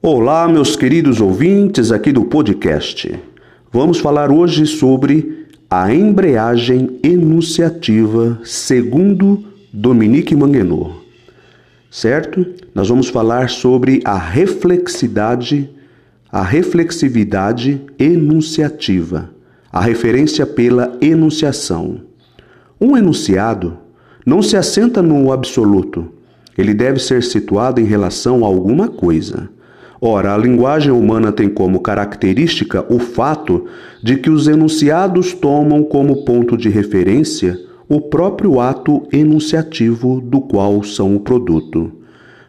Olá, meus queridos ouvintes aqui do podcast. Vamos falar hoje sobre a embreagem enunciativa segundo Dominique Manguenot. Certo? Nós vamos falar sobre a reflexidade, a reflexividade enunciativa, a referência pela enunciação. Um enunciado não se assenta no absoluto. Ele deve ser situado em relação a alguma coisa. Ora, a linguagem humana tem como característica o fato de que os enunciados tomam como ponto de referência o próprio ato enunciativo do qual são o produto.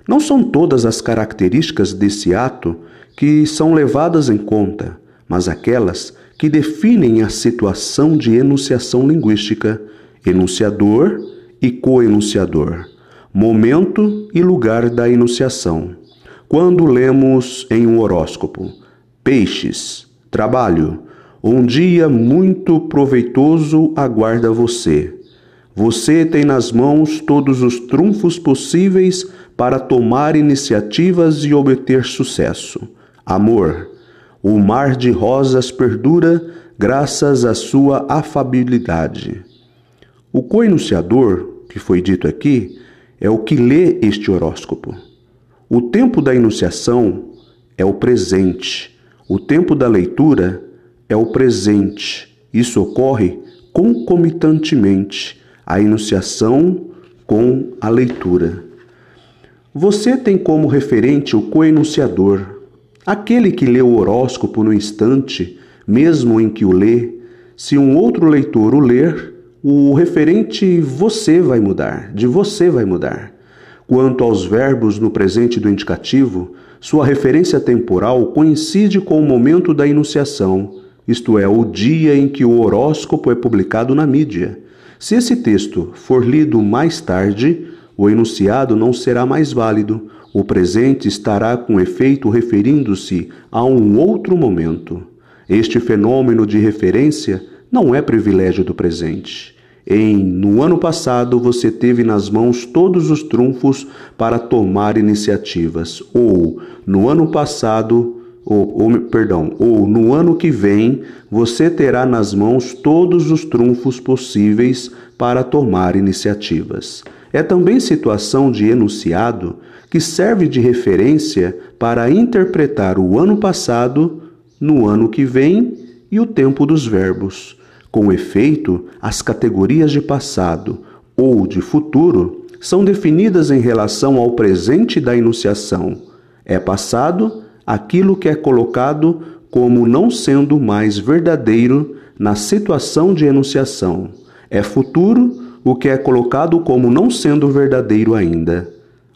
Não são todas as características desse ato que são levadas em conta, mas aquelas que definem a situação de enunciação linguística, enunciador e coenunciador, momento e lugar da enunciação. Quando lemos em um horóscopo, Peixes, trabalho, um dia muito proveitoso aguarda você. Você tem nas mãos todos os trunfos possíveis para tomar iniciativas e obter sucesso. Amor, o mar de rosas perdura graças à sua afabilidade. O coenunciador, que foi dito aqui, é o que lê este horóscopo. O tempo da enunciação é o presente, o tempo da leitura é o presente. Isso ocorre concomitantemente a enunciação com a leitura. Você tem como referente o coenunciador, aquele que lê o horóscopo no instante, mesmo em que o lê. Se um outro leitor o ler, o referente você vai mudar, de você vai mudar. Quanto aos verbos no presente do indicativo, sua referência temporal coincide com o momento da enunciação, isto é, o dia em que o horóscopo é publicado na mídia. Se esse texto for lido mais tarde, o enunciado não será mais válido, o presente estará com efeito referindo-se a um outro momento. Este fenômeno de referência não é privilégio do presente. Em no ano passado você teve nas mãos todos os trunfos para tomar iniciativas, ou no ano passado, ou, ou, perdão, ou no ano que vem você terá nas mãos todos os trunfos possíveis para tomar iniciativas. É também situação de enunciado que serve de referência para interpretar o ano passado, no ano que vem e o tempo dos verbos. Com efeito, as categorias de passado ou de futuro são definidas em relação ao presente da enunciação. É passado aquilo que é colocado como não sendo mais verdadeiro na situação de enunciação. É futuro o que é colocado como não sendo verdadeiro ainda.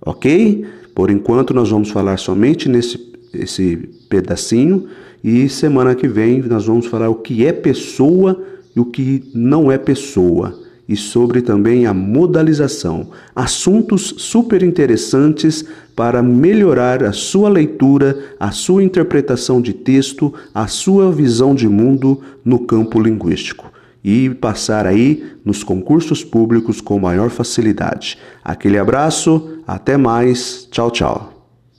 Ok? Por enquanto, nós vamos falar somente nesse esse pedacinho e semana que vem nós vamos falar o que é pessoa o que não é pessoa, e sobre também a modalização, assuntos super interessantes para melhorar a sua leitura, a sua interpretação de texto, a sua visão de mundo no campo linguístico e passar aí nos concursos públicos com maior facilidade. Aquele abraço, até mais, tchau, tchau.